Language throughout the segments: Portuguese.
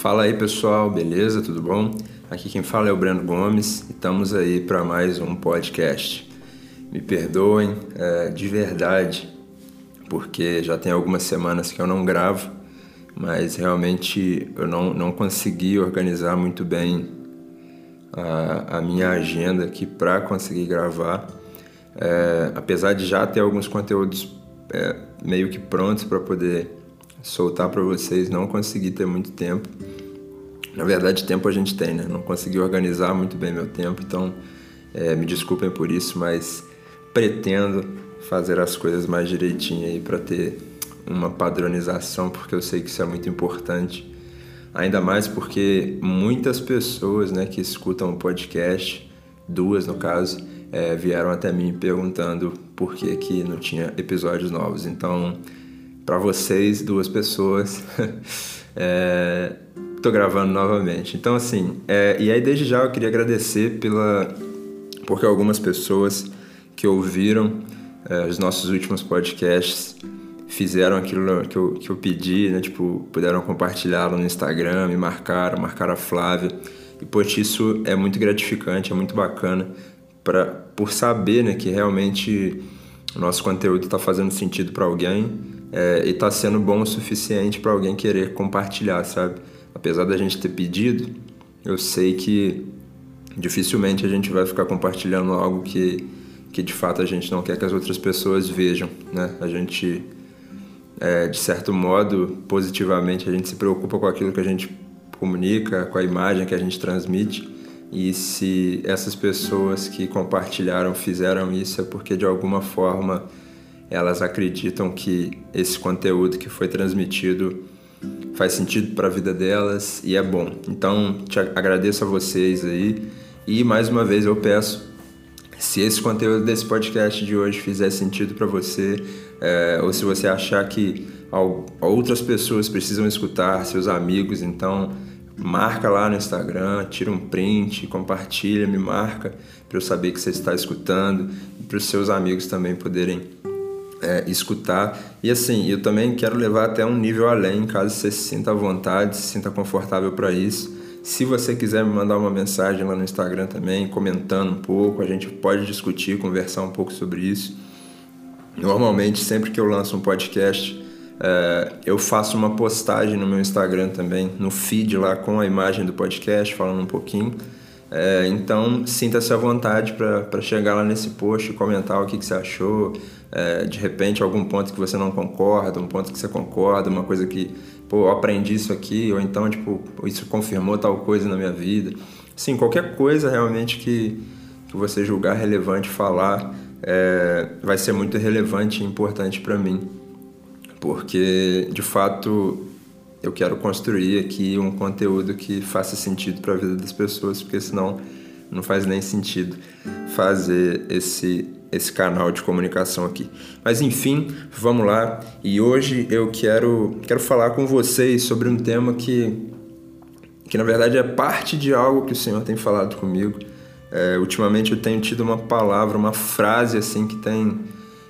Fala aí pessoal, beleza? Tudo bom? Aqui quem fala é o Breno Gomes e estamos aí para mais um podcast. Me perdoem é, de verdade, porque já tem algumas semanas que eu não gravo, mas realmente eu não, não consegui organizar muito bem a, a minha agenda aqui para conseguir gravar. É, apesar de já ter alguns conteúdos é, meio que prontos para poder soltar para vocês, não consegui ter muito tempo. Na verdade, tempo a gente tem, né? Não consegui organizar muito bem meu tempo, então é, me desculpem por isso, mas pretendo fazer as coisas mais direitinho aí para ter uma padronização, porque eu sei que isso é muito importante. Ainda mais porque muitas pessoas né, que escutam o podcast, duas no caso, é, vieram até mim perguntando por que, que não tinha episódios novos. Então, para vocês, duas pessoas, é, tô gravando novamente. Então, assim, é, e aí desde já eu queria agradecer pela porque algumas pessoas que ouviram é, os nossos últimos podcasts fizeram aquilo que eu, que eu pedi, né? Tipo, puderam compartilhá-lo no Instagram, me marcaram, marcaram a Flávia. E, poxa, isso é muito gratificante, é muito bacana pra, por saber né, que realmente o nosso conteúdo está fazendo sentido para alguém é, e está sendo bom o suficiente para alguém querer compartilhar, sabe? Apesar da gente ter pedido, eu sei que dificilmente a gente vai ficar compartilhando algo que, que de fato a gente não quer que as outras pessoas vejam, né? A gente, é, de certo modo, positivamente, a gente se preocupa com aquilo que a gente comunica, com a imagem que a gente transmite. E se essas pessoas que compartilharam fizeram isso é porque de alguma forma elas acreditam que esse conteúdo que foi transmitido faz sentido para a vida delas e é bom. Então, te agradeço a vocês aí e mais uma vez eu peço se esse conteúdo desse podcast de hoje fizer sentido para você é, ou se você achar que outras pessoas precisam escutar, seus amigos, então marca lá no Instagram, tira um print, compartilha, me marca para eu saber que você está escutando e para os seus amigos também poderem é, escutar. E assim, eu também quero levar até um nível além, caso você se sinta à vontade, se sinta confortável para isso. Se você quiser me mandar uma mensagem lá no Instagram também, comentando um pouco, a gente pode discutir, conversar um pouco sobre isso. Normalmente, sempre que eu lanço um podcast, é, eu faço uma postagem no meu Instagram também, no feed lá com a imagem do podcast, falando um pouquinho. É, então, sinta-se à vontade para chegar lá nesse post e comentar o que, que você achou. É, de repente, algum ponto que você não concorda, um ponto que você concorda, uma coisa que, pô, eu aprendi isso aqui, ou então, tipo, isso confirmou tal coisa na minha vida. Sim, qualquer coisa realmente que, que você julgar relevante falar é, vai ser muito relevante e importante para mim porque de fato eu quero construir aqui um conteúdo que faça sentido para a vida das pessoas, porque senão não faz nem sentido fazer esse esse canal de comunicação aqui. Mas enfim, vamos lá. E hoje eu quero quero falar com vocês sobre um tema que que na verdade é parte de algo que o Senhor tem falado comigo. É, ultimamente eu tenho tido uma palavra, uma frase assim que tem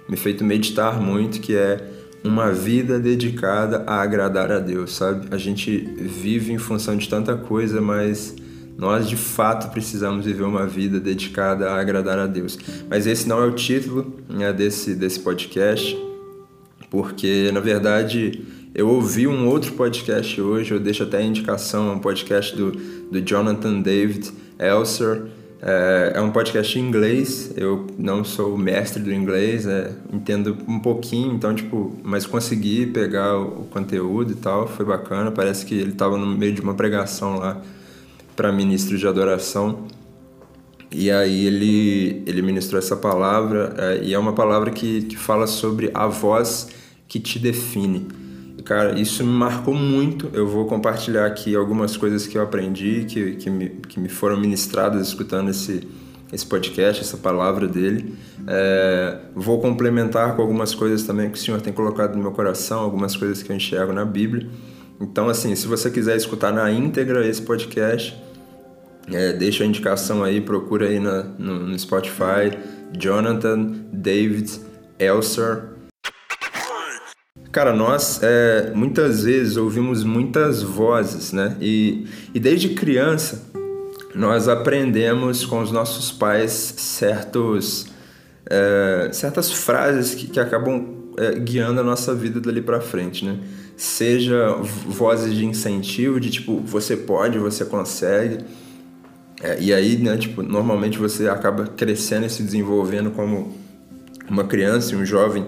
me feito meditar muito, que é uma vida dedicada a agradar a Deus, sabe? A gente vive em função de tanta coisa, mas nós de fato precisamos viver uma vida dedicada a agradar a Deus. Mas esse não é o título né, desse, desse podcast, porque na verdade eu ouvi um outro podcast hoje, eu deixo até a indicação, um podcast do, do Jonathan David Elser é, é, um podcast em inglês, eu não sou mestre do inglês, é, entendo um pouquinho, então, tipo, mas consegui pegar o, o conteúdo e tal, foi bacana. Parece que ele estava no meio de uma pregação lá para ministro de adoração. E aí ele, ele ministrou essa palavra, é, e é uma palavra que, que fala sobre a voz que te define. Cara, isso me marcou muito. Eu vou compartilhar aqui algumas coisas que eu aprendi, que, que, me, que me foram ministradas escutando esse, esse podcast, essa palavra dele. É, vou complementar com algumas coisas também que o Senhor tem colocado no meu coração, algumas coisas que eu enxergo na Bíblia. Então, assim, se você quiser escutar na íntegra esse podcast, é, deixa a indicação aí, procura aí na, no, no Spotify, Jonathan David Elser Cara, nós é, muitas vezes ouvimos muitas vozes, né? E, e desde criança nós aprendemos com os nossos pais certos, é, certas frases que, que acabam é, guiando a nossa vida dali para frente, né? Seja vozes de incentivo, de tipo, você pode, você consegue. É, e aí, né, tipo, normalmente você acaba crescendo e se desenvolvendo como uma criança um jovem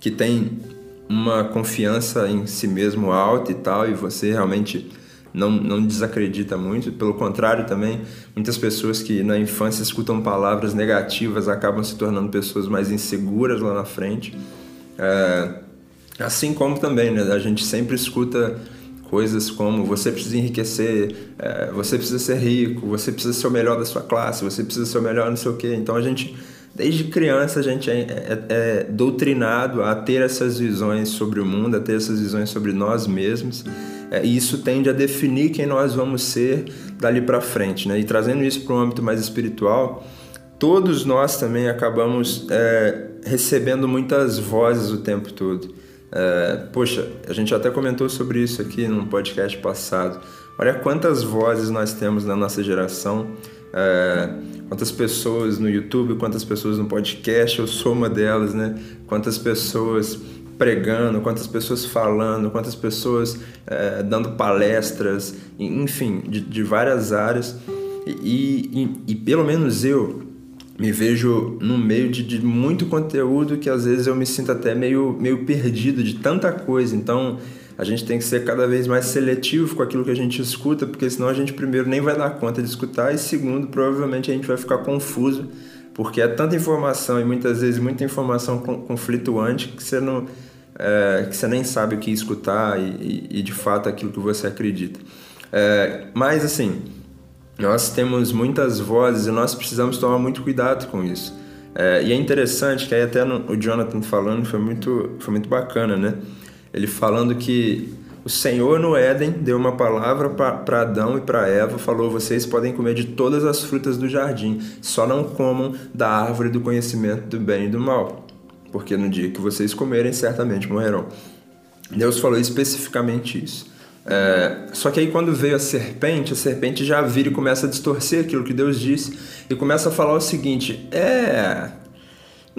que tem uma confiança em si mesmo alta e tal, e você realmente não, não desacredita muito, pelo contrário também, muitas pessoas que na infância escutam palavras negativas acabam se tornando pessoas mais inseguras lá na frente. É, assim como também, né, a gente sempre escuta coisas como você precisa enriquecer, é, você precisa ser rico, você precisa ser o melhor da sua classe, você precisa ser o melhor não sei o quê. Então a gente Desde criança a gente é, é, é, doutrinado a ter essas visões sobre o mundo, a ter essas visões sobre nós mesmos, é, e isso tende a definir quem nós vamos ser dali para frente. Né? E trazendo isso para um âmbito mais espiritual, todos nós também acabamos é, recebendo muitas vozes o tempo todo. É, poxa, a gente até comentou sobre isso aqui num podcast passado. Olha quantas vozes nós temos na nossa geração. É, quantas pessoas no YouTube, quantas pessoas no podcast, eu sou uma delas, né? Quantas pessoas pregando, quantas pessoas falando, quantas pessoas é, dando palestras, enfim, de, de várias áreas. E, e, e, pelo menos eu me vejo no meio de, de, muito conteúdo que às vezes eu me sinto até meio, meio perdido de tanta coisa. Então a gente tem que ser cada vez mais seletivo com aquilo que a gente escuta, porque senão a gente, primeiro, nem vai dar conta de escutar, e segundo, provavelmente a gente vai ficar confuso, porque é tanta informação e muitas vezes muita informação conflituante que você, não, é, que você nem sabe o que escutar e, e, e de fato aquilo que você acredita. É, mas assim, nós temos muitas vozes e nós precisamos tomar muito cuidado com isso. É, e é interessante que aí até no, o Jonathan falando foi muito, foi muito bacana, né? Ele falando que o Senhor no Éden deu uma palavra para Adão e para Eva, falou: vocês podem comer de todas as frutas do jardim, só não comam da árvore do conhecimento do bem e do mal, porque no dia que vocês comerem, certamente morrerão. Deus falou especificamente isso. É, só que aí quando veio a serpente, a serpente já vira e começa a distorcer aquilo que Deus disse e começa a falar o seguinte: é,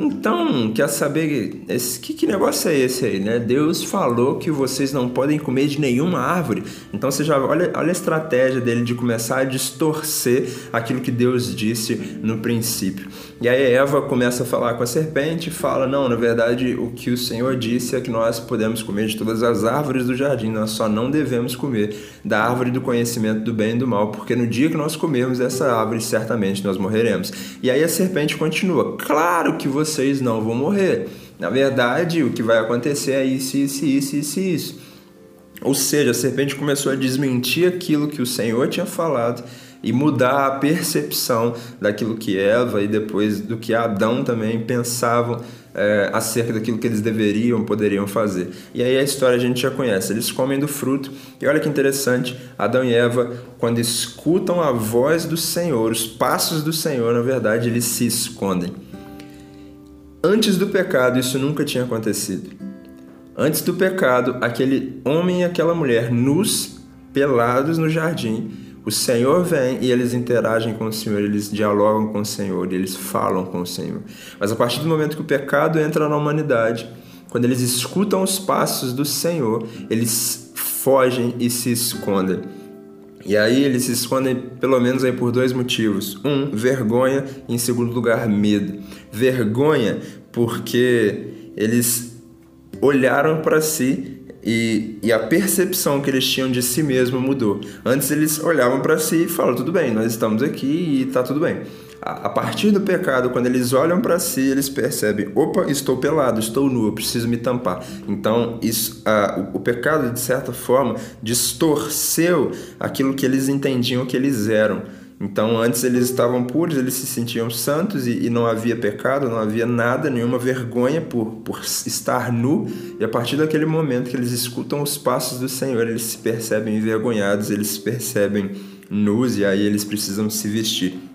então, quer saber esse, que, que negócio é esse aí, né? Deus falou que vocês não podem comer de nenhuma árvore. Então você já olha, olha a estratégia dele de começar a distorcer aquilo que Deus disse no princípio. E aí Eva começa a falar com a serpente e fala: Não, na verdade, o que o Senhor disse é que nós podemos comer de todas as árvores do jardim, nós só não devemos comer da árvore do conhecimento do bem e do mal, porque no dia que nós comermos essa árvore, certamente nós morreremos. E aí a serpente continua: Claro que você vocês não vão morrer. Na verdade, o que vai acontecer é isso, isso, isso, isso, isso. Ou seja, a serpente começou a desmentir aquilo que o Senhor tinha falado e mudar a percepção daquilo que Eva e depois do que Adão também pensavam é, acerca daquilo que eles deveriam, poderiam fazer. E aí a história a gente já conhece. Eles comem do fruto e olha que interessante, Adão e Eva, quando escutam a voz do Senhor, os passos do Senhor, na verdade, eles se escondem. Antes do pecado, isso nunca tinha acontecido. Antes do pecado, aquele homem e aquela mulher nus, pelados no jardim, o Senhor vem e eles interagem com o Senhor, eles dialogam com o Senhor, eles falam com o Senhor. Mas a partir do momento que o pecado entra na humanidade, quando eles escutam os passos do Senhor, eles fogem e se escondem. E aí eles se escondem pelo menos aí por dois motivos. Um, vergonha e em segundo lugar, medo. Vergonha porque eles olharam para si e, e, a percepção que eles tinham de si mesmo mudou. Antes eles olhavam para si e falavam, tudo bem, nós estamos aqui e está tudo bem. A, partir do pecado, quando eles olham para si, eles percebem, opa, estou pelado, estou nu, eu preciso me tampar. Então, isso, o, o pecado, de certa forma, distorceu aquilo que eles entendiam que eles eram. Então, antes eles estavam puros, eles se sentiam santos e, e, não havia pecado, não havia nada, nenhuma vergonha por, por estar nu. E a partir daquele momento que eles escutam os passos do Senhor, eles se percebem envergonhados, eles se percebem nus e aí eles precisam se vestir.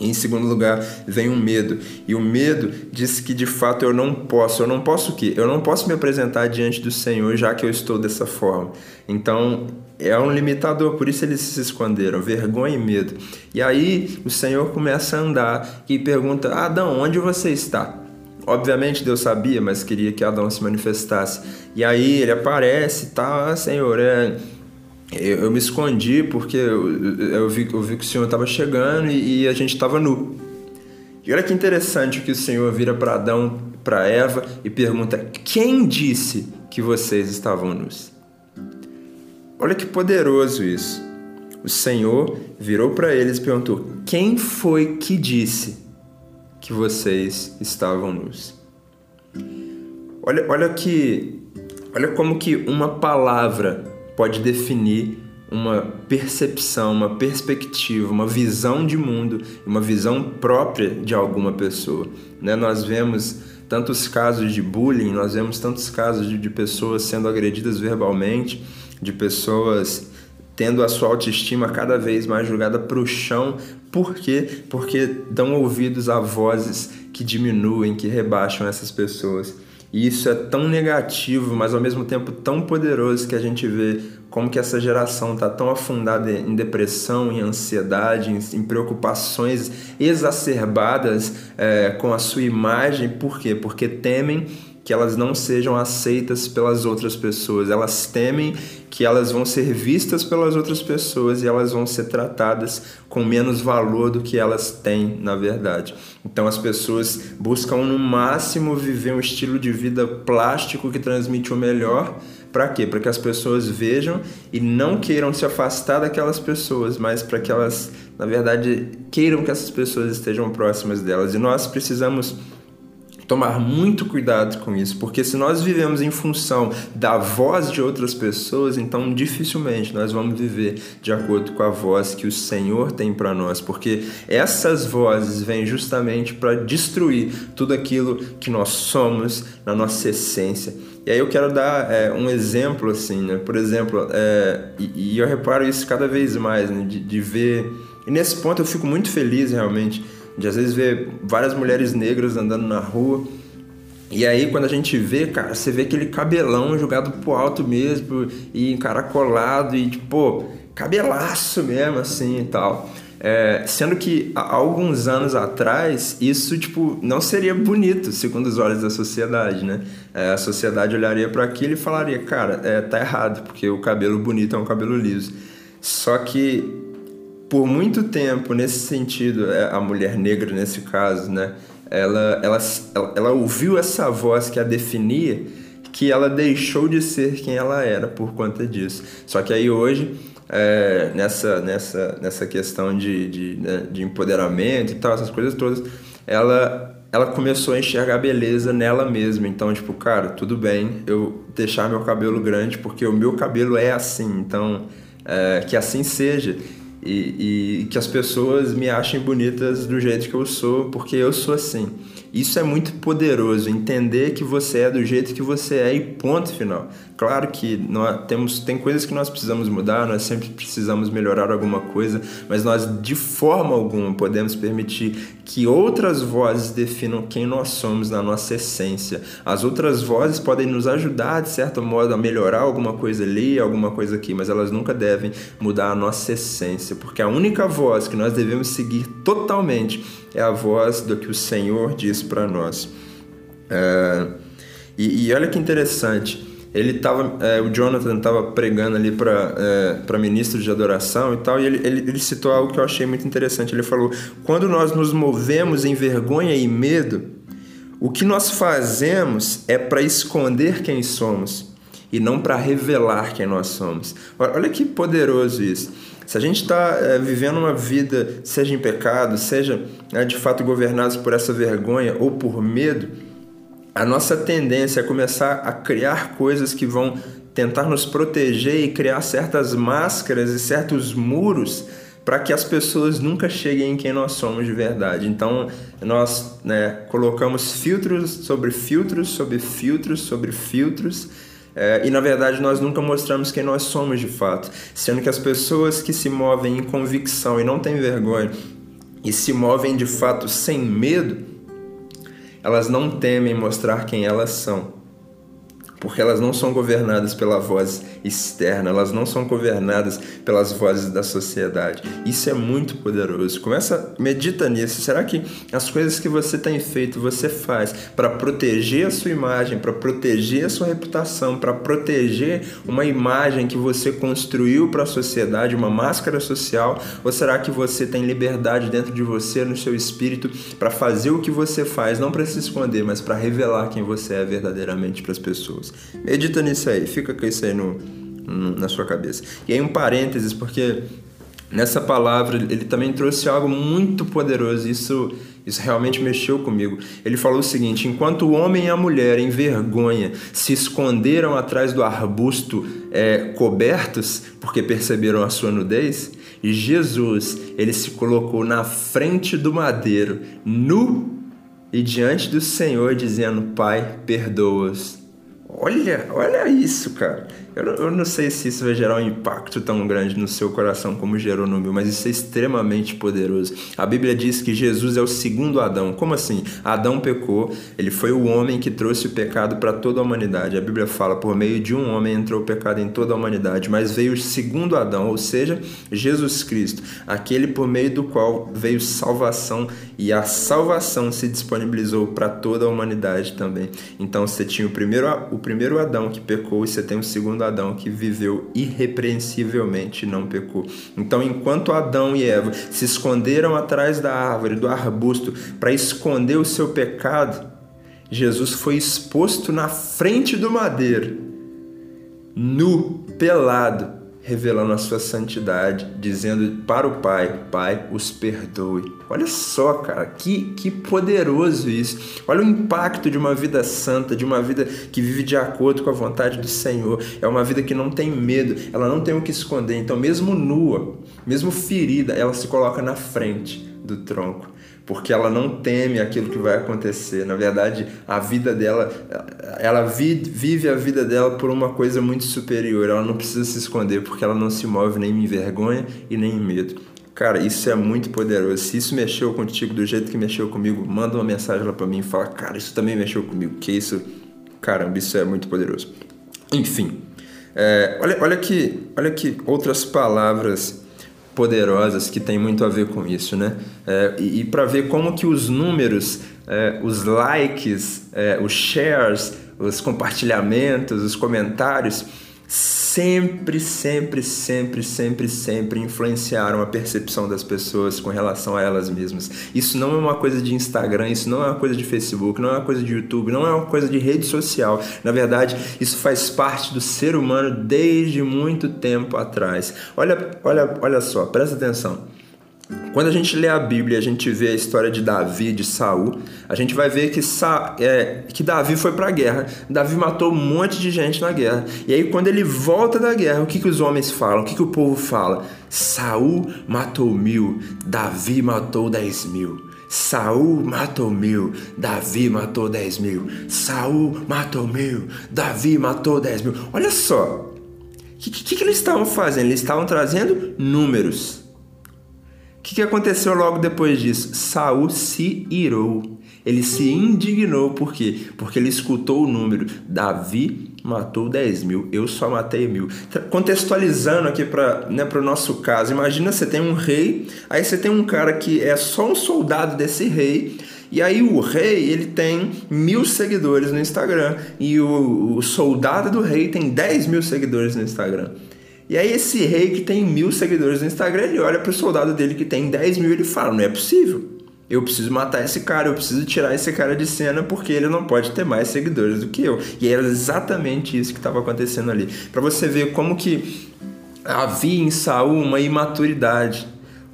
Em segundo lugar, vem o medo. E o medo diz que de fato eu não posso. Eu não posso o quê? Eu não posso me apresentar diante do Senhor já que eu estou dessa forma. Então, é um limitador, por isso eles se esconderam, vergonha e medo. E aí o Senhor começa a andar e pergunta: Adão, onde você está? Obviamente Deus sabia, mas queria que Adão se manifestasse. E aí ele aparece tá, Senhor, é eu, eu me escondi porque eu, eu, vi, eu vi que o Senhor estava chegando e, e, a gente estava nu. E olha que interessante que o Senhor vira para Adão, para Eva e pergunta: Quem disse que vocês estavam nus? Olha que poderoso isso. O Senhor virou para eles e perguntou: Quem foi que disse que vocês estavam nus? Olha, olha que, olha como que uma palavra pode definir uma percepção, uma perspectiva, uma visão de mundo, uma visão própria de alguma pessoa. Né? Nós vemos tantos casos de bullying, nós vemos tantos casos de, de pessoas sendo agredidas verbalmente, de pessoas tendo a sua autoestima cada vez mais jogada para o chão. Por quê? Porque dão ouvidos a vozes que diminuem, que rebaixam essas pessoas. E isso é tão negativo, mas ao mesmo tempo tão poderoso que a gente vê como que essa geração está tão afundada em depressão, em ansiedade, em, preocupações exacerbadas é, com a sua imagem. Por quê? Porque temem que elas não sejam aceitas pelas outras pessoas. Elas temem que elas vão ser vistas pelas outras pessoas e elas vão ser tratadas com menos valor do que elas têm, na verdade. Então as pessoas buscam no máximo viver um estilo de vida plástico que transmite o melhor. Para quê? Para que as pessoas vejam e não queiram se afastar daquelas pessoas, mas para que elas, na verdade, queiram que essas pessoas estejam próximas delas. E nós precisamos tomar muito cuidado com isso, porque se nós vivemos em função da voz de outras pessoas, então dificilmente nós vamos viver de acordo com a voz que o Senhor tem para nós, porque essas vozes vêm justamente para destruir tudo aquilo que nós somos na nossa essência. E aí eu quero dar é, um exemplo assim, né? Por exemplo, é, e, e, eu reparo isso cada vez mais, né? de, de ver. E nesse ponto eu fico muito feliz realmente de às vezes ver várias mulheres negras andando na rua. E aí quando a gente vê, cara, você vê aquele cabelão jogado pro alto mesmo e encaracolado e tipo, cabelaço mesmo assim e tal. É, sendo que há alguns anos atrás isso tipo não seria bonito segundo os olhos da sociedade, né? É, a sociedade olharia para aquilo e falaria, cara, é, tá errado porque o cabelo bonito é um cabelo liso. Só que por muito tempo, nesse sentido, é, a mulher negra, nesse caso, né? Ela, ela, ela, ouviu essa voz que a definia, que ela deixou de ser quem ela era por conta disso. Só que aí hoje, é, nessa, nessa, nessa questão de, de, né, de empoderamento e tal, essas coisas todas, ela, ela começou a enxergar beleza nela mesma. Então, tipo, cara, tudo bem eu deixar meu cabelo grande porque o meu cabelo é assim. Então, é, que assim seja e, e, que as pessoas me achem bonitas do jeito que eu sou, porque eu sou assim. Isso é muito poderoso, entender que você é do jeito que você é e ponto final. Claro que nós temos, tem coisas que nós precisamos mudar, nós sempre precisamos melhorar alguma coisa, mas nós de forma alguma podemos permitir que outras vozes definam quem nós somos na nossa essência. As outras vozes podem nos ajudar, de certo modo, a melhorar alguma coisa ali, alguma coisa aqui, mas elas nunca devem mudar a nossa essência, porque a única voz que nós devemos seguir totalmente é a voz do que o Senhor diz para nós. É, e, e, olha que interessante, ele tava, é, o Jonathan estava pregando ali para é, para ministro de adoração e tal, e ele, ele, ele citou algo que eu achei muito interessante. Ele falou: quando nós nos movemos em vergonha e medo, o que nós fazemos é para esconder quem somos e não para revelar quem nós somos. Olha que poderoso isso. Se a gente está é, vivendo uma vida, seja em pecado, seja é, de fato governados por essa vergonha ou por medo, a nossa tendência é começar a criar coisas que vão tentar nos proteger e criar certas máscaras e certos muros para que as pessoas nunca cheguem em quem nós somos de verdade. Então, nós né, colocamos filtros sobre filtros, sobre filtros, sobre filtros é, e na verdade nós nunca mostramos quem nós somos de fato, sendo que as pessoas que se movem em convicção e não têm vergonha e se movem de fato sem medo, elas não temem mostrar quem elas são porque elas não são governadas pela voz externa, elas não são governadas pelas vozes da sociedade. Isso é muito poderoso. Começa, medita nisso. Será que as coisas que você tem feito, você faz para proteger a sua imagem, para proteger a sua reputação, para proteger uma imagem que você construiu para a sociedade, uma máscara social? Ou será que você tem liberdade dentro de você, no seu espírito, para fazer o que você faz, não para se esconder, mas para revelar quem você é verdadeiramente para as pessoas? Medita nisso aí, fica com isso aí no, na sua cabeça. E aí um parênteses, porque nessa palavra ele também trouxe algo muito poderoso, isso, isso realmente mexeu comigo. Ele falou o seguinte: enquanto o homem e a mulher, em vergonha, se esconderam atrás do arbusto é, cobertos, porque perceberam a sua nudez, Jesus ele se colocou na frente do madeiro, nu e diante do Senhor, dizendo: Pai, perdoa-os Olha, olha isso, cara. Eu, eu, não sei se isso vai gerar um impacto tão grande no seu coração como gerou no meu, mas isso é extremamente poderoso. A Bíblia diz que Jesus é o segundo Adão. Como assim? Adão pecou, ele foi o homem que trouxe o pecado para toda a humanidade. A Bíblia fala: por meio de um homem entrou o pecado em toda a humanidade, mas veio o segundo Adão, ou seja, Jesus Cristo, aquele por meio do qual veio salvação e a salvação se disponibilizou para toda a humanidade também. Então você tinha o primeiro, o primeiro Adão que pecou e você tem o segundo Adão que viveu irrepreensivelmente e não pecou. Então, enquanto Adão e Eva se esconderam atrás da árvore, do arbusto, para esconder o seu pecado, Jesus foi exposto na frente do madeiro, nu, pelado, revelando a sua santidade, dizendo para o Pai: Pai, os perdoe. Olha só, cara, que, que poderoso isso. Olha o impacto de uma vida santa, de uma vida que vive de acordo com a vontade do Senhor. É uma vida que não tem medo, ela não tem o que esconder. Então, mesmo nua, mesmo ferida, ela se coloca na frente do tronco porque ela não teme aquilo que vai acontecer. Na verdade, a vida dela, ela vive a vida dela por uma coisa muito superior. Ela não precisa se esconder porque ela não se move nem em vergonha e nem em medo. Cara, isso é muito poderoso. Se isso mexeu contigo do jeito que mexeu comigo, manda uma mensagem lá para mim e fala: "Cara, isso também mexeu comigo". Que isso, caramba, isso é muito poderoso. Enfim, é, olha, olha que, olha que outras palavras poderosas que tem muito a ver com isso, né? É, e, e para ver como que os números, é, os likes, é, os shares, os compartilhamentos, os comentários sempre, sempre, sempre, sempre, sempre influenciaram a percepção das pessoas com relação a elas mesmas. Isso não é uma coisa de Instagram, isso não é uma coisa de Facebook, não é uma coisa de YouTube, não é uma coisa de rede social. Na verdade, isso faz parte do ser humano desde muito tempo atrás. Olha, olha, olha só, presta atenção. Quando a gente lê a Bíblia, a gente vê a história de Davi, de Saul, a gente vai ver que, Sa é, que Davi foi para a guerra. Davi matou um monte de gente na guerra. E aí, quando ele volta da guerra, o que, que os homens falam? O que, que o povo fala? Saul matou mil, Davi matou dez mil. Saul matou mil, Davi matou dez mil. Saul matou mil, Davi matou dez mil. Olha só, o que, que, que eles estavam fazendo? Eles estavam trazendo números. O que, que aconteceu logo depois disso? Saul se irou. Ele se indignou, por quê? Porque ele escutou o número. Davi matou 10 mil, eu só matei mil. Contextualizando aqui para né, o nosso caso, imagina você tem um rei, aí você tem um cara que é só um soldado desse rei, e aí o rei ele tem mil seguidores no Instagram, e o, o soldado do rei tem 10 mil seguidores no Instagram. E aí esse rei que tem mil seguidores no Instagram, ele olha para o soldado dele que tem 10 mil e ele fala, não é possível. Eu preciso matar esse cara, eu preciso tirar esse cara de cena porque ele não pode ter mais seguidores do que eu. E era exatamente isso que estava acontecendo ali. Para você ver como que havia em Saul uma imaturidade,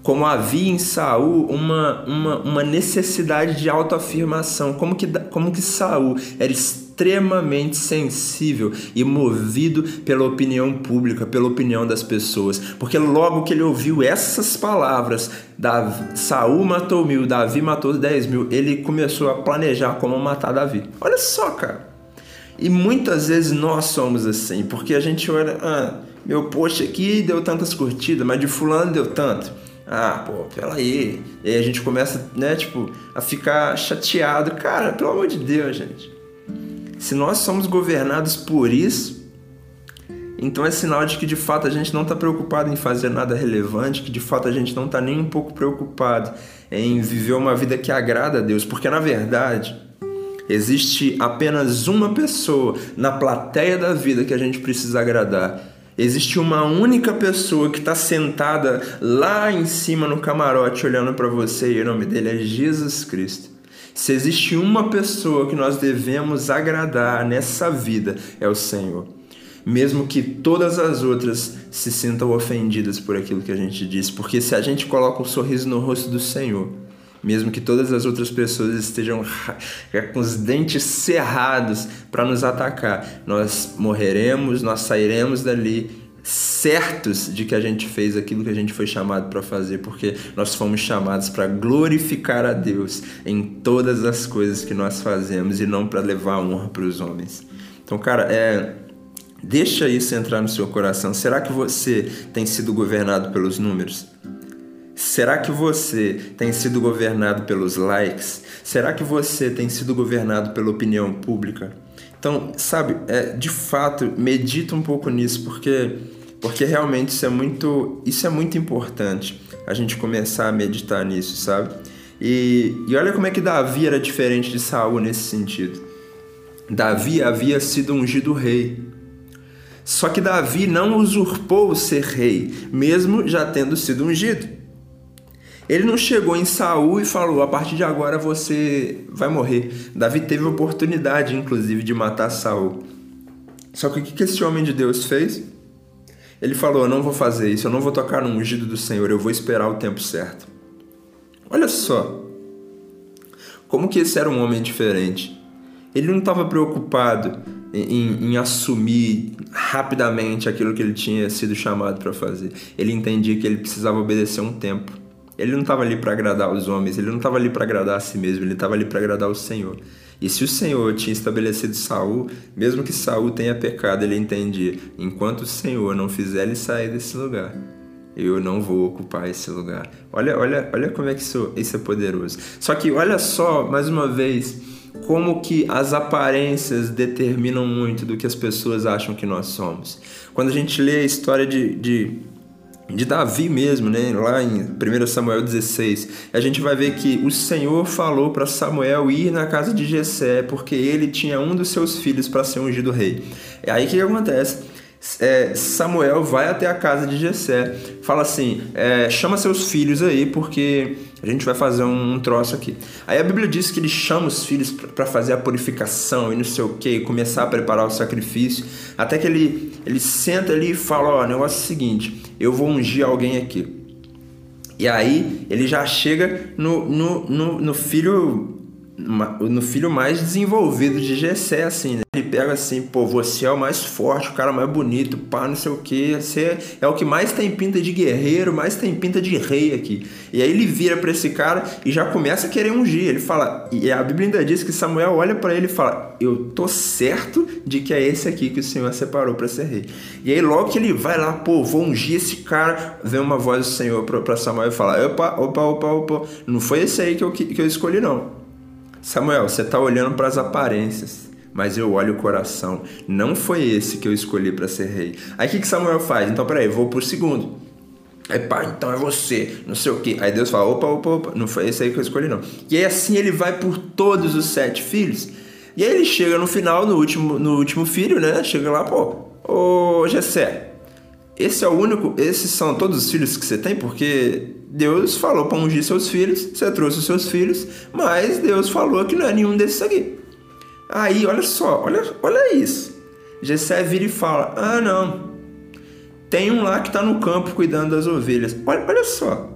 como havia em Saul uma, uma, uma necessidade de autoafirmação, como que, como que Saul era extremamente sensível e movido pela opinião pública, pela opinião das pessoas. Porque logo que ele ouviu essas palavras, Davi, Saul matou mil, Davi matou dez mil, ele começou a planejar como matar Davi. Olha só, cara. E muitas vezes nós somos assim, porque a gente olha, ah, meu post aqui deu tantas curtidas, mas de fulano deu tanto. Ah, pô, peraí. E aí a gente começa, né, tipo, a ficar chateado. Cara, pelo amor de Deus, gente. Se nós somos governados por isso, então é sinal de que de fato a gente não está preocupado em fazer nada relevante, que de fato a gente não está nem um pouco preocupado em viver uma vida que agrada a Deus, porque na verdade existe apenas uma pessoa na plateia da vida que a gente precisa agradar Existe uma única pessoa que está sentada lá em cima no camarote olhando para você e o nome dele é Jesus Cristo. Se existe uma pessoa que nós devemos agradar nessa vida, é o Senhor. Mesmo que todas as outras se sintam ofendidas por aquilo que a gente diz, porque se a gente coloca um sorriso no rosto do Senhor, mesmo que todas as outras pessoas estejam com os dentes cerrados para nos atacar, nós morreremos, nós sairemos dali certos de que a gente fez aquilo que a gente foi chamado para fazer, porque nós fomos chamados para glorificar a Deus em todas as coisas que nós fazemos e não para levar honra para os homens. Então, cara, é deixa isso entrar no seu coração. Será que você tem sido governado pelos números? Será que você tem sido governado pelos likes? Será que você tem sido governado pela opinião pública? Então, sabe, é, de fato, medita um pouco nisso, porque, porque realmente isso é, muito, isso é muito importante, a gente começar a meditar nisso, sabe? E, e olha como é que Davi era diferente de Saul nesse sentido. Davi havia sido ungido rei. Só que Davi não usurpou ser rei, mesmo já tendo sido ungido. Ele não chegou em Saul e falou: a partir de agora você vai morrer. Davi teve oportunidade, inclusive, de matar Saul. Só que o que esse homem de Deus fez? Ele falou: Eu não vou fazer isso, eu não vou tocar no ungido do Senhor, eu vou esperar o tempo certo. Olha só, como que esse era um homem diferente. Ele não estava preocupado em, em, assumir rapidamente aquilo que ele tinha sido chamado para fazer. Ele entendia que ele precisava obedecer um tempo. Ele não estava ali para agradar os homens, ele não estava ali para agradar a si mesmo, ele estava ali para agradar o Senhor. E se o Senhor tinha estabelecido Saul, mesmo que Saul tenha pecado, ele entendia: enquanto o Senhor não fizer ele sair desse lugar, eu não vou ocupar esse lugar. Olha, olha, olha como é que isso, isso é poderoso. Só que olha só, mais uma vez, como que as aparências determinam muito do que as pessoas acham que nós somos. Quando a gente lê a história de, de de Davi mesmo, né? lá em 1 Samuel 16, a gente vai ver que o Senhor falou para Samuel ir na casa de Jessé, porque ele tinha um dos seus filhos para ser ungido rei. É aí que acontece? É, Samuel vai até a casa de Jessé, fala assim, é, chama seus filhos aí, porque a gente vai fazer um, troço aqui. Aí a Bíblia diz que ele chama os filhos para fazer a purificação e não sei o que, começar a preparar o sacrifício, até que ele, ele senta ali e fala, ó, o negócio é o seguinte, eu vou ungir alguém aqui. E aí ele já chega no, no, no, no filho no filho mais desenvolvido de Gessé, assim, né? Ele pega assim, pô, você é o mais forte, o cara mais bonito, pá, não sei o que, você é o que mais tem pinta de guerreiro, mais tem pinta de rei aqui. E aí ele vira para esse cara e já começa a querer ungir. Ele fala, e a Bíblia ainda diz que Samuel olha para ele e fala: Eu tô certo de que é esse aqui que o Senhor separou para ser rei. E aí logo que ele vai lá, pô, vou ungir esse cara, vem uma voz do Senhor para Samuel e fala: Opa, opa, opa, opa, não foi esse aí que eu, que eu escolhi, não. Samuel, você está olhando para as aparências, mas eu olho o coração. Não foi esse que eu escolhi para ser rei. Aí o que, que Samuel faz? Então, peraí, vou pro segundo. Aí, pá, então é você, não sei o que. Aí Deus fala: opa, opa, opa, não foi esse aí que eu escolhi, não. E aí assim ele vai por todos os sete filhos. E aí ele chega no final, no último, no último filho, né? Chega lá, pô, ô Gessé, esse é o único, esses são todos os filhos que você tem, porque Deus falou para ungir seus filhos, você trouxe os seus filhos, mas Deus falou que não é nenhum desses aqui. Aí, olha só, olha, olha isso. Jessé vira e fala: Ah, não, tem um lá que está no campo cuidando das ovelhas. Olha, olha só.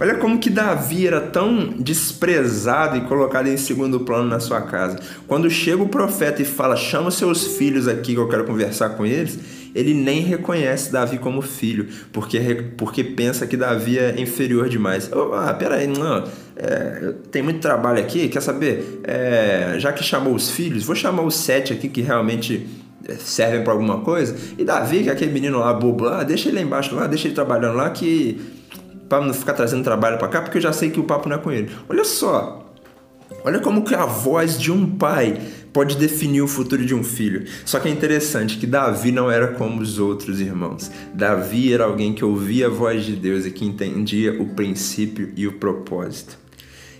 Olha como que Davi era tão desprezado e colocado em segundo plano na sua casa. Quando chega o profeta e fala: Chama seus filhos aqui que eu quero conversar com eles ele nem reconhece Davi como filho, porque, porque pensa que Davi é inferior demais. Oh, ah, peraí, não, é, tem muito trabalho aqui, quer saber? É, já que chamou os filhos, vou chamar os sete aqui que realmente é, servem para alguma coisa. E Davi, que é aquele menino lá bobo lá, deixa ele lá embaixo lá, deixa ele trabalhando lá que para não ficar trazendo trabalho para cá, porque eu já sei que o papo não é com ele. Olha só, Olha como que a voz de um pai pode definir o futuro de um filho. Só que é interessante que Davi não era como os outros irmãos. Davi era alguém que ouvia a voz de Deus e que entendia o princípio e o propósito.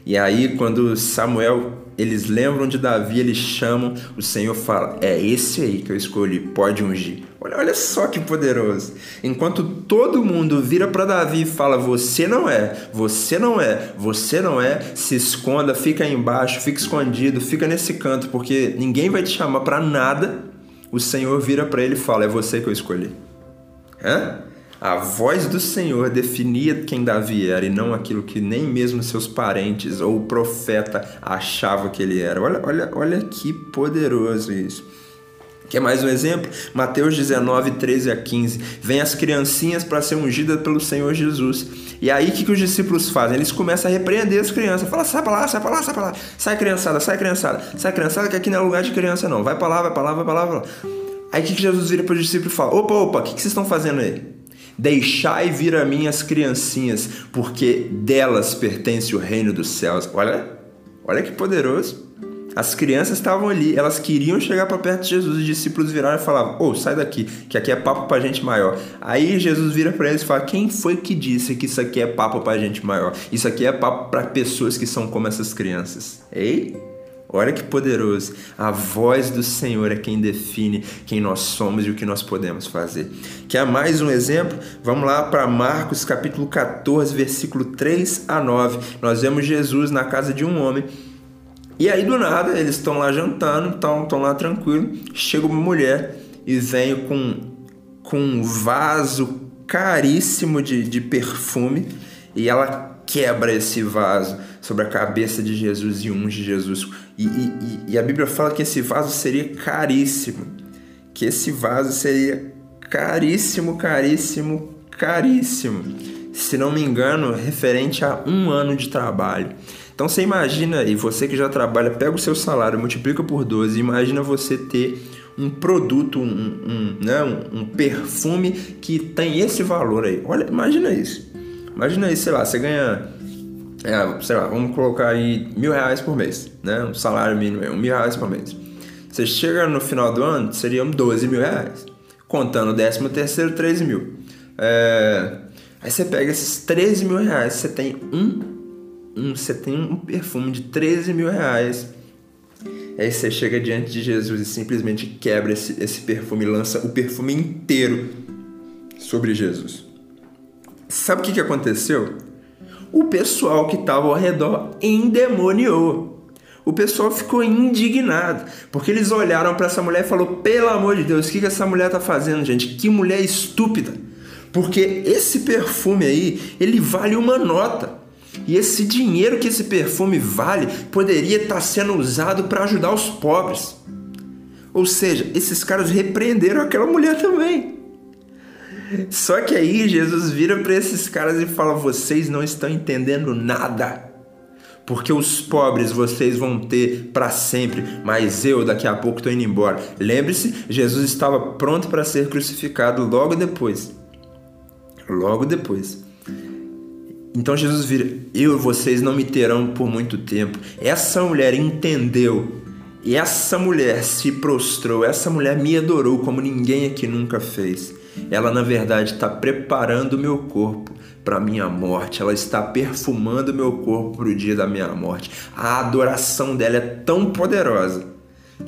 E aí, quando Samuel, eles lembram de Davi, eles chamam, o Senhor fala: É esse aí que eu escolhi, pode ungir. Olha, olha só que poderoso. Enquanto todo mundo vira para Davi e fala: Você não é, você não é, você não é, se esconda, fica aí embaixo, fica escondido, fica nesse canto, porque ninguém vai te chamar para nada. O Senhor vira para ele e fala: É você que eu escolhi. Hã? A voz do Senhor definia quem Davi era e não aquilo que nem mesmo seus parentes ou o profeta achava que ele era. Olha, olha, olha que poderoso isso. Quer mais um exemplo? Mateus 19, 13 a 15. Vem as criancinhas para ser ungidas pelo Senhor Jesus. E aí o que, que os discípulos fazem? Eles começam a repreender as crianças. Fala, sai para lá, sai para lá, sai para lá. Sai criançada, sai criançada. Sai criançada que aqui não é lugar de criança não. Vai para lá, vai para lá, vai para lá, vai lá. Aí o que, que Jesus vira para os discípulos e fala? Opa, opa, o que, que vocês estão fazendo aí? Deixai vir a mim as criancinhas, porque delas pertence o reino dos céus. Olha, olha que poderoso. As crianças estavam ali, elas queriam chegar para perto de Jesus. Os discípulos viraram e falavam: Ô, oh, sai daqui, que aqui é papo para gente maior. Aí Jesus vira para eles e fala: Quem foi que disse que isso aqui é papo para gente maior? Isso aqui é papo para pessoas que são como essas crianças. Ei? Olha que poderoso. A voz do Senhor é quem define quem nós somos e o que nós podemos fazer. Quer mais um exemplo? Vamos lá para Marcos capítulo 14, versículo 3 a 9. Nós vemos Jesus na casa de um homem. E aí do nada, eles estão lá jantando, estão lá tranquilo. Chega uma mulher e vem com, com um vaso caríssimo de, de perfume e ela quebra esse vaso sobre a cabeça de Jesus e unge Jesus. E, e, e, a Bíblia fala que esse vaso seria caríssimo. Que esse vaso seria caríssimo, caríssimo, caríssimo. Se não me engano, referente a um ano de trabalho. Então você imagina, e você que já trabalha, pega o seu salário, multiplica por 12, imagina você ter um produto, um, um, né, um, um perfume que tem esse valor aí. Olha, imagina isso. Imagina aí, sei lá, você ganha, é, sei lá, vamos colocar aí mil reais por mês, né? Um salário mínimo é um mil reais por mês. Você chega no final do ano, seriam 12 mil reais. Contando o décimo terceiro, 13 mil. É, aí você pega esses 13 mil reais, você tem um, um, você tem um perfume de 13 mil reais. Aí você chega diante de Jesus e simplesmente quebra esse, esse perfume, lança o perfume inteiro sobre Jesus. Sabe o que, que aconteceu? O pessoal que estava ao redor endemoniou. O pessoal ficou indignado, porque eles olharam para essa mulher e falou: "Pelo amor de Deus, o que, que essa mulher está fazendo, gente? Que mulher estúpida!" Porque esse perfume aí, ele vale uma nota. E esse dinheiro que esse perfume vale poderia estar tá sendo usado para ajudar os pobres. Ou seja, esses caras repreenderam aquela mulher também. Só que aí Jesus vira para esses caras e fala: vocês não estão entendendo nada. Porque os pobres vocês vão ter para sempre, mas eu daqui a pouco estou indo embora. Lembre-se, Jesus estava pronto para ser crucificado logo depois. Logo depois. Então Jesus vira: Eu e vocês não me terão por muito tempo. Essa mulher entendeu. E essa mulher se prostrou. Essa mulher me adorou como ninguém aqui nunca fez ela na verdade está preparando o meu corpo para a minha morte, ela está perfumando o meu corpo para o dia da minha morte. A adoração dela é tão poderosa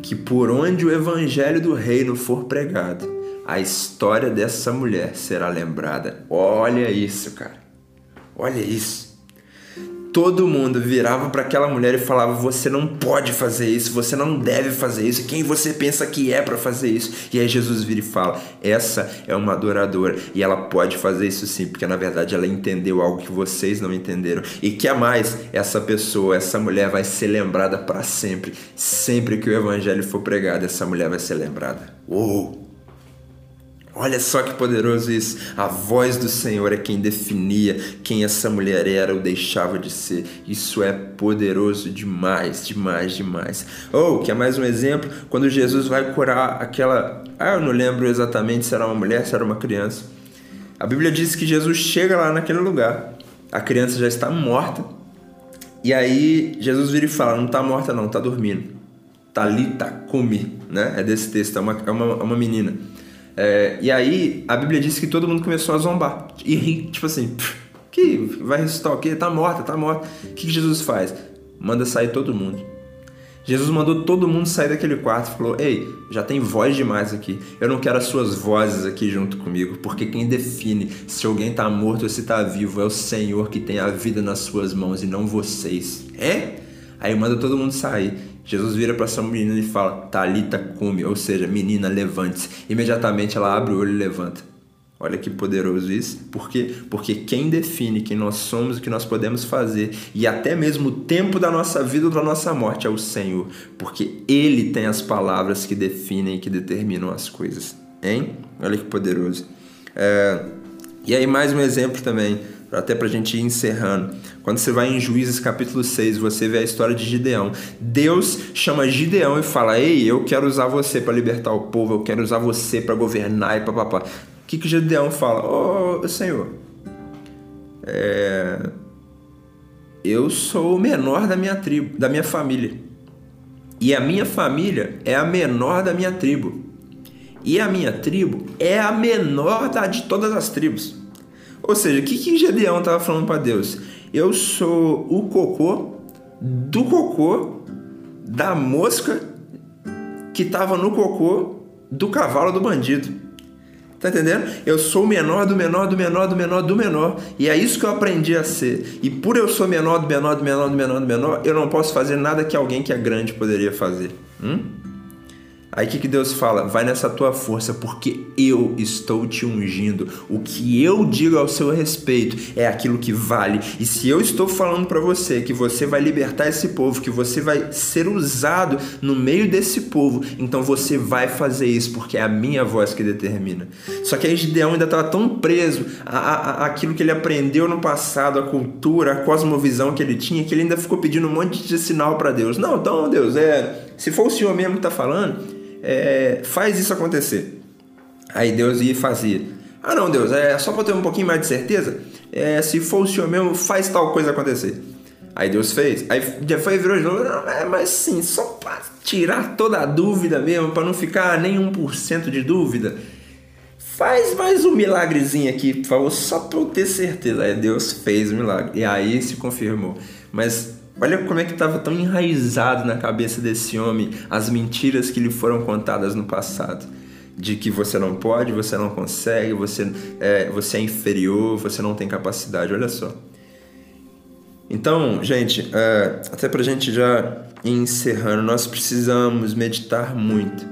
que por onde o evangelho do reino for pregado, a história dessa mulher será lembrada. Olha isso, cara. Olha isso todo mundo virava para aquela mulher e falava: Você não pode fazer isso, você não deve fazer isso, quem você pensa que é para fazer isso? E aí Jesus vira e fala: Essa é uma adoradora e ela pode fazer isso sim, porque na verdade ela entendeu algo que vocês não entenderam. E que a mais, essa pessoa, essa mulher vai ser lembrada para sempre. Sempre que o evangelho for pregado, essa mulher vai ser lembrada. Uou! Olha só que poderoso isso. A voz do Senhor é quem definia quem essa mulher era ou deixava de ser. Isso é poderoso demais, demais, demais. Ou, oh, que é mais um exemplo, quando Jesus vai curar aquela. Ah, eu não lembro exatamente se era uma mulher, se era uma criança. A Bíblia diz que Jesus chega lá naquele lugar a criança já está morta. E aí Jesus vira e fala: Não está morta, não, está dormindo. Talita come, né? É desse texto, é uma, é uma, é uma menina. É, e aí a Bíblia diz que todo mundo começou a zombar e rir, tipo assim, que vai ressuscitar o quê? Tá morta, tá morta. O que, Jesus faz? Manda sair todo mundo. Jesus mandou todo mundo sair daquele quarto e falou: Ei, já tem voz demais aqui. Eu não quero as suas vozes aqui junto comigo, porque quem define se alguém está morto ou se está vivo é o Senhor que tem a vida nas suas mãos e não vocês. É? Aí manda todo mundo sair. Jesus vira para essa menina e fala: Talita cume, ou seja, menina, levante-se. Imediatamente ela abre o olho e levanta. Olha que poderoso isso. Por quê? Porque quem define quem nós somos, o que nós podemos fazer e até mesmo o tempo da nossa vida ou da nossa morte é o Senhor. Porque Ele tem as palavras que definem e que determinam as coisas. Hein? Olha que poderoso. É... E aí, mais um exemplo também, até para a gente ir encerrando. Quando você vai em Juízes capítulo 6, você vê a história de Gideão. Deus chama Gideão e fala: Ei, eu quero usar você para libertar o povo, eu quero usar você para governar e papapá que, que Gedeão fala? Ô oh, Senhor, é... eu sou o menor da minha tribo, da minha família. E a minha família é a menor da minha tribo. E a minha tribo é a menor da, de todas as tribos. Ou seja, o que, que Gedeão estava falando para Deus? Eu sou o cocô do cocô da mosca que estava no cocô do cavalo do bandido. Tá entendendo? Eu sou o menor do menor do menor do menor do menor. E é isso que eu aprendi a ser. E por eu sou menor do menor do menor do menor do menor, eu não posso fazer nada que alguém que é grande poderia fazer. Hum? Aí o que, que Deus fala? Vai nessa tua força, porque eu estou te ungindo. O que eu digo ao seu respeito é aquilo que vale. E se eu estou falando para você que você vai libertar esse povo, que você vai ser usado no meio desse povo, então você vai fazer isso, porque é a minha voz que determina. Só que aí Gideão ainda estava tão preso àquilo que ele aprendeu no passado, a cultura, a cosmovisão que ele tinha, que ele ainda ficou pedindo um monte de sinal para Deus. Não, então, Deus, é, se for o Senhor mesmo que está falando é, faz isso acontecer. Aí Deus ia e fazia. Ah não, Deus, é só para ter um pouquinho mais de certeza. É, se for o Senhor mesmo, faz tal coisa acontecer. Aí Deus fez. Aí já foi virou de novo. Não, é, mas sim, só para tirar toda a dúvida mesmo, para não ficar nem 1% de dúvida. Faz mais um milagrezinho aqui, por favor, só para eu ter certeza. Aí Deus fez o milagre. E aí se confirmou. Mas Olha como é que estava tão enraizado na cabeça desse homem as mentiras que lhe foram contadas no passado. De que você não pode, você não consegue, você é, você é inferior, você não tem capacidade. Olha só. Então, gente, é, até para a gente já ir encerrando, nós precisamos meditar muito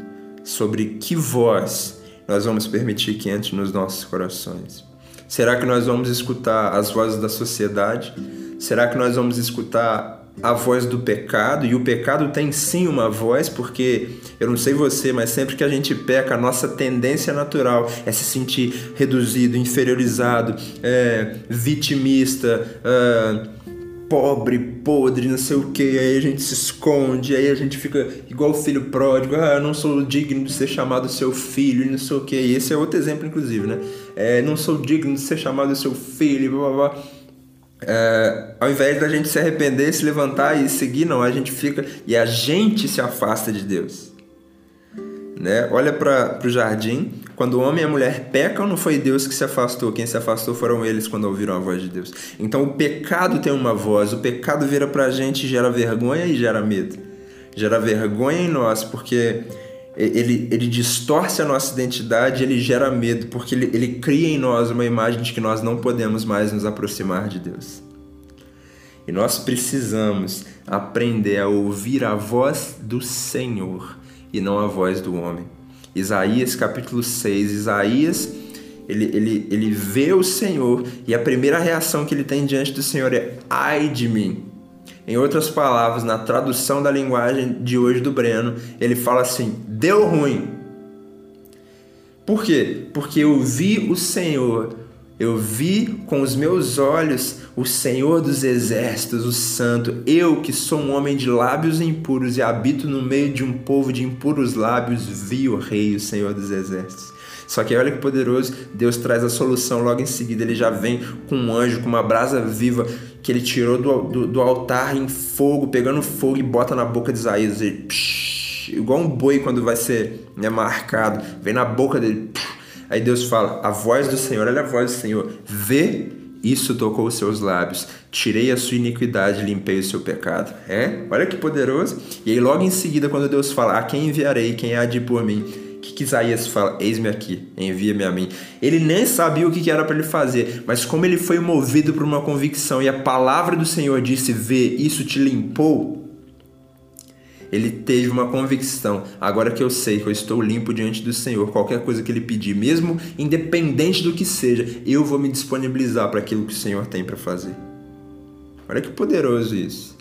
sobre que voz nós vamos permitir que entre nos nossos corações. Será que nós vamos escutar as vozes da sociedade? Será que nós vamos escutar a voz do pecado, e o pecado tem sim uma voz, porque eu não sei você, mas sempre que a gente peca, a nossa tendência natural é se sentir reduzido, inferiorizado, é, vitimista, é, pobre, podre, não sei o que, aí a gente se esconde, aí a gente fica igual o filho pródigo, ah, eu não sou digno de ser chamado seu filho, não sei o que, esse é outro exemplo, inclusive, né? É, não sou digno de ser chamado seu filho, blá blá blá é, ao invés da gente se arrepender, se levantar e seguir, não, a gente fica e a gente se afasta de Deus. Né? Olha para o jardim, quando o homem e a mulher pecam, não foi Deus que se afastou, quem se afastou foram eles quando ouviram a voz de Deus. Então o pecado tem uma voz, o pecado vira para a gente gera vergonha e gera medo. Gera vergonha em nós, porque ele, ele distorce a nossa identidade, ele gera medo, porque ele, ele cria em nós uma imagem de que nós não podemos mais nos aproximar de Deus. E nós precisamos aprender a ouvir a voz do Senhor e não a voz do homem. Isaías capítulo 6, Isaías ele, ele, ele vê o Senhor e a primeira reação que ele tem diante do Senhor é: ai de mim, em outras palavras, na tradução da linguagem de hoje do Breno, ele fala assim: deu ruim. Por quê? Porque eu vi o Senhor Eu vi com os meus olhos o Senhor dos exércitos, o Santo, eu que sou um homem de lábios impuros e habito no meio de um povo de impuros lábios, vi o Rei, o Senhor dos exércitos. Só que olha que poderoso, Deus traz a solução logo em seguida. Ele já vem com um anjo, com uma brasa viva que ele tirou do, do, do altar em fogo, pegando fogo e bota na boca de Isaías. Ele, psh, igual um boi quando vai ser né, marcado, vem na boca dele. Psh, Aí Deus fala: A voz do Senhor, olha a voz do Senhor, vê isso tocou os seus lábios. Tirei a sua iniquidade, limpei o seu pecado. É? Olha que poderoso. E aí, logo em seguida, quando Deus fala: A quem enviarei? Quem há de ir por mim? Que, que Isaías fala? Eis-me aqui, envia-me a mim. Ele nem sabia o que, que era para ele fazer, mas como ele foi movido por uma convicção e a palavra do Senhor disse: Vê, isso te limpou ele teve uma convicção. Agora que eu sei que eu estou limpo diante do Senhor, qualquer coisa que ele pedir, mesmo independente do que seja, eu vou me disponibilizar para aquilo que o Senhor tem para fazer. Olha que poderoso isso.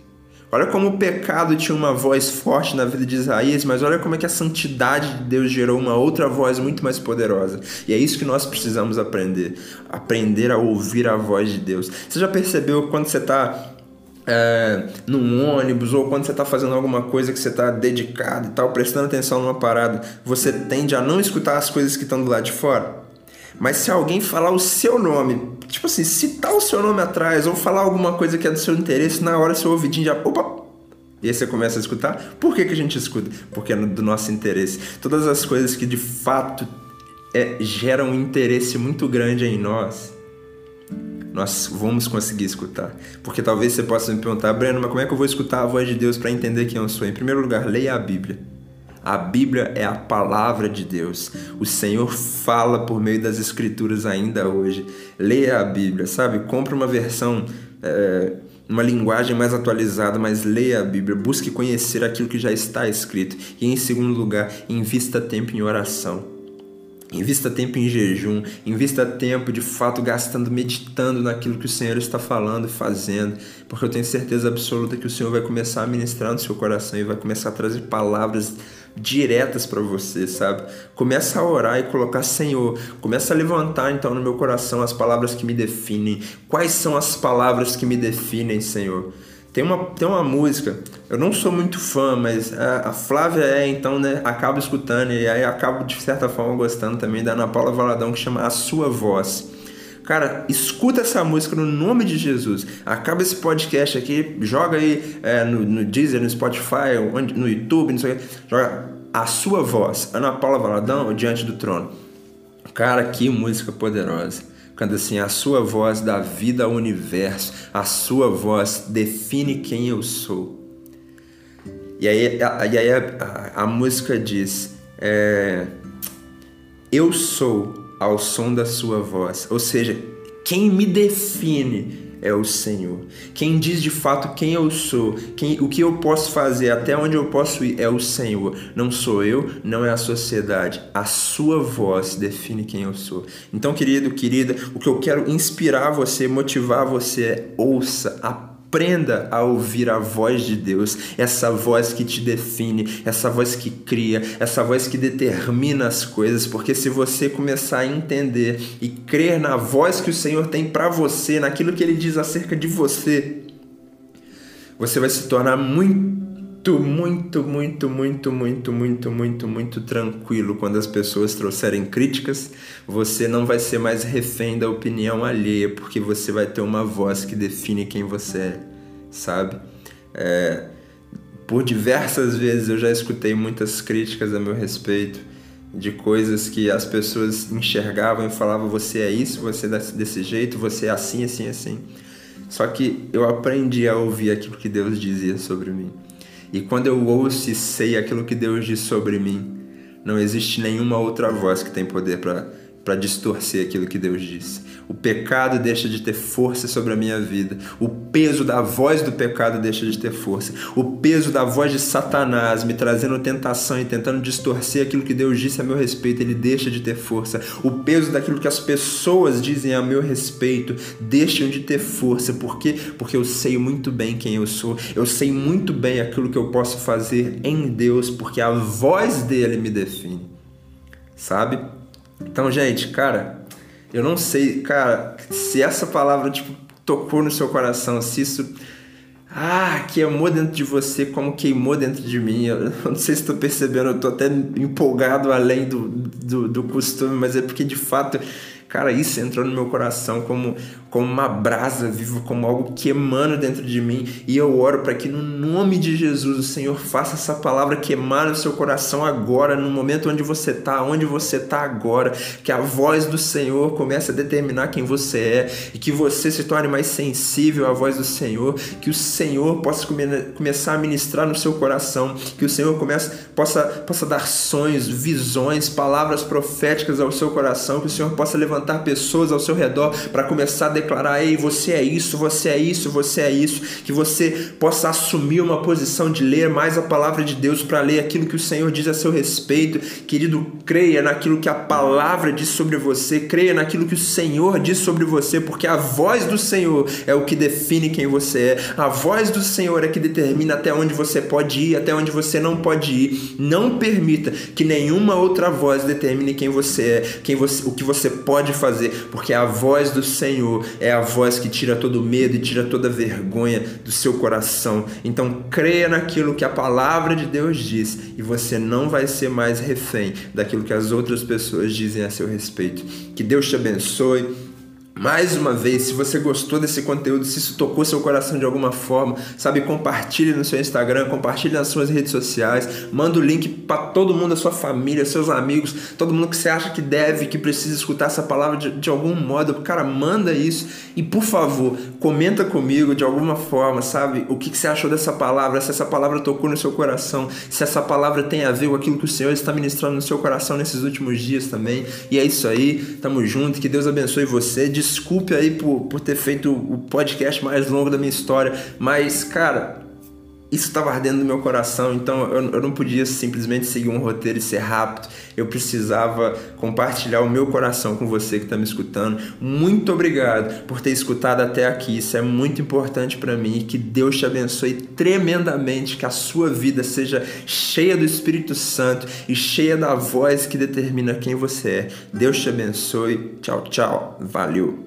Olha como o pecado tinha uma voz forte na vida de Isaías, mas olha como é que a santidade de Deus gerou uma outra voz muito mais poderosa. E é isso que nós precisamos aprender. Aprender a ouvir a voz de Deus. Você já percebeu quando você está é, num ônibus ou quando você está fazendo alguma coisa que você está dedicado e tal, prestando atenção numa parada, você tende a não escutar as coisas que estão do lado de fora. Mas se alguém falar o seu nome, tipo assim, citar o seu nome atrás ou falar alguma coisa que é do seu interesse, na hora seu ouvidinho já. Opa! E aí você começa a escutar. Por que, que a gente escuta? Porque é do nosso interesse. Todas as coisas que de fato é, geram um interesse muito grande em nós nós vamos conseguir escutar. Porque talvez você possa me perguntar, Breno, mas como é que eu vou escutar a voz de Deus para entender quem eu sou? Em primeiro lugar, leia a Bíblia. A Bíblia é a palavra de Deus. O Senhor fala por meio das Escrituras ainda hoje. Leia a Bíblia, sabe? Compre uma versão, é, uma linguagem mais atualizada, mas leia a Bíblia. Busque conhecer aquilo que já está escrito. E em segundo lugar, invista tempo em oração. Invista tempo em jejum, invista tempo de fato gastando, meditando naquilo que o Senhor está falando e fazendo, porque eu tenho certeza absoluta que o Senhor vai começar a ministrar no seu coração e vai começar a trazer palavras diretas para você, sabe? Começa a orar e colocar Senhor, começa a levantar então no meu coração as palavras que me definem. Quais são as palavras que me definem, Senhor? Tem uma, tem uma música, eu não sou muito fã, mas a, a Flávia é, então, né, acabo escutando e aí acabo de certa forma gostando também da Ana Paula Valadão que chama A Sua Voz. Cara, escuta essa música no nome de Jesus. Acaba esse podcast aqui, joga aí é, no, no Deezer, no Spotify, no YouTube, não sei o que. Joga A Sua Voz, Ana Paula Valadão, Diante do Trono. Cara, que música poderosa. Canta assim: A sua voz dá vida ao universo, a sua voz define quem eu sou. E aí, a, e aí a, a, a música diz: é, Eu sou ao som da sua voz. Ou seja, quem me define é o Senhor. Quem diz de fato quem eu sou, quem, o que eu posso fazer, até onde eu posso ir, é o Senhor. Não sou eu, não é a sociedade. A sua voz define quem eu sou. Então, querido, querida, o que eu quero inspirar você, motivar você é ouça a Aprenda a ouvir a voz de Deus, essa voz que te define, essa voz que cria, essa voz que determina as coisas, porque se você começar a entender e crer na voz que o Senhor tem para você, naquilo que ele diz acerca de você, você vai se tornar muito, muito, muito, muito, muito, muito, muito, muito tranquilo quando as pessoas trouxerem críticas. Você não vai ser mais refém da opinião alheia, porque você vai ter uma voz que define quem você é, sabe? É, por diversas vezes eu já escutei muitas críticas a meu respeito de coisas que as pessoas enxergavam e falavam você é isso, você é desse jeito, você é assim, assim, assim. Só que eu aprendi a ouvir aquilo que Deus dizia sobre mim. E quando eu ouço e sei aquilo que Deus diz sobre mim, não existe nenhuma outra voz que tem poder para distorcer aquilo que Deus disse. O pecado deixa de ter força sobre a minha vida. O peso da voz do pecado deixa de ter força. O peso da voz de Satanás me trazendo tentação e tentando distorcer aquilo que Deus disse a meu respeito, ele deixa de ter força. O peso daquilo que as pessoas dizem a meu respeito deixam de ter força. Por quê? Porque eu sei muito bem quem eu sou. Eu sei muito bem aquilo que eu posso fazer em Deus, porque a voz dele me define. Sabe? Então, gente, cara, Eu não sei, cara, se essa palavra tipo tocou no seu coração, se isso ah, queimou dentro de você como queimou dentro de mim. Eu não sei se estou percebendo, eu estou até empolgado além do, do, do costume, mas é porque de fato Cara, isso entrou no meu coração como, como uma brasa viva, como algo queimando dentro de mim. E eu oro para que no nome de Jesus o Senhor faça essa palavra queimar no seu coração agora, no momento onde você está, onde você está agora. Que a voz do Senhor comece a determinar quem você é e que você se torne mais sensível à voz do Senhor. Que o Senhor possa come, começar a ministrar no seu coração. Que o Senhor comece, possa, possa dar sonhos, visões, palavras proféticas ao seu coração. Que o Senhor possa levantar levantar pessoas ao seu redor para começar a declarar: ei, você é isso, você é isso, você é isso. Que você possa assumir uma posição de ler mais a palavra de Deus para ler aquilo que o Senhor diz a seu respeito. Querido, creia naquilo que a palavra diz sobre você, creia naquilo que o Senhor diz sobre você, porque a voz do Senhor é o que define quem você é. A voz do Senhor é que determina até onde você pode ir, até onde você não pode ir. Não permita que nenhuma outra voz determine quem você é, quem você, o que você pode pode fazer, porque a voz do Senhor é a voz que tira todo medo e tira toda vergonha do seu coração. Então creia naquilo que a palavra de Deus diz e você não vai ser mais refém daquilo que as outras pessoas dizem a seu respeito. Que Deus te abençoe. Mais uma vez, se você gostou desse conteúdo, se isso tocou seu coração de alguma forma, sabe, compartilhe no seu Instagram, compartilhe nas suas redes sociais, manda o link para todo mundo, a sua família, seus amigos, todo mundo que você acha que deve, que precisa escutar essa palavra de, de algum modo. Cara, manda isso e por favor, comenta comigo de alguma forma, sabe, o que, que você achou dessa palavra, se essa palavra tocou no seu coração, se essa palavra tem a ver com aquilo que o Senhor está ministrando no seu coração nesses últimos dias também. E é isso aí, tamo junto, que Deus abençoe você desculpe aí por, por ter feito o podcast mais longo da minha história, mas, cara, isso estava ardendo no meu coração, então eu, eu, não podia simplesmente seguir um roteiro e ser rápido. Eu precisava compartilhar o meu coração com você que está me escutando. Muito obrigado por ter escutado até aqui. Isso é muito importante para mim. Que Deus te abençoe tremendamente. Que a sua vida seja cheia do Espírito Santo e cheia da voz que determina quem você é. Deus te abençoe. Tchau, tchau. Valeu.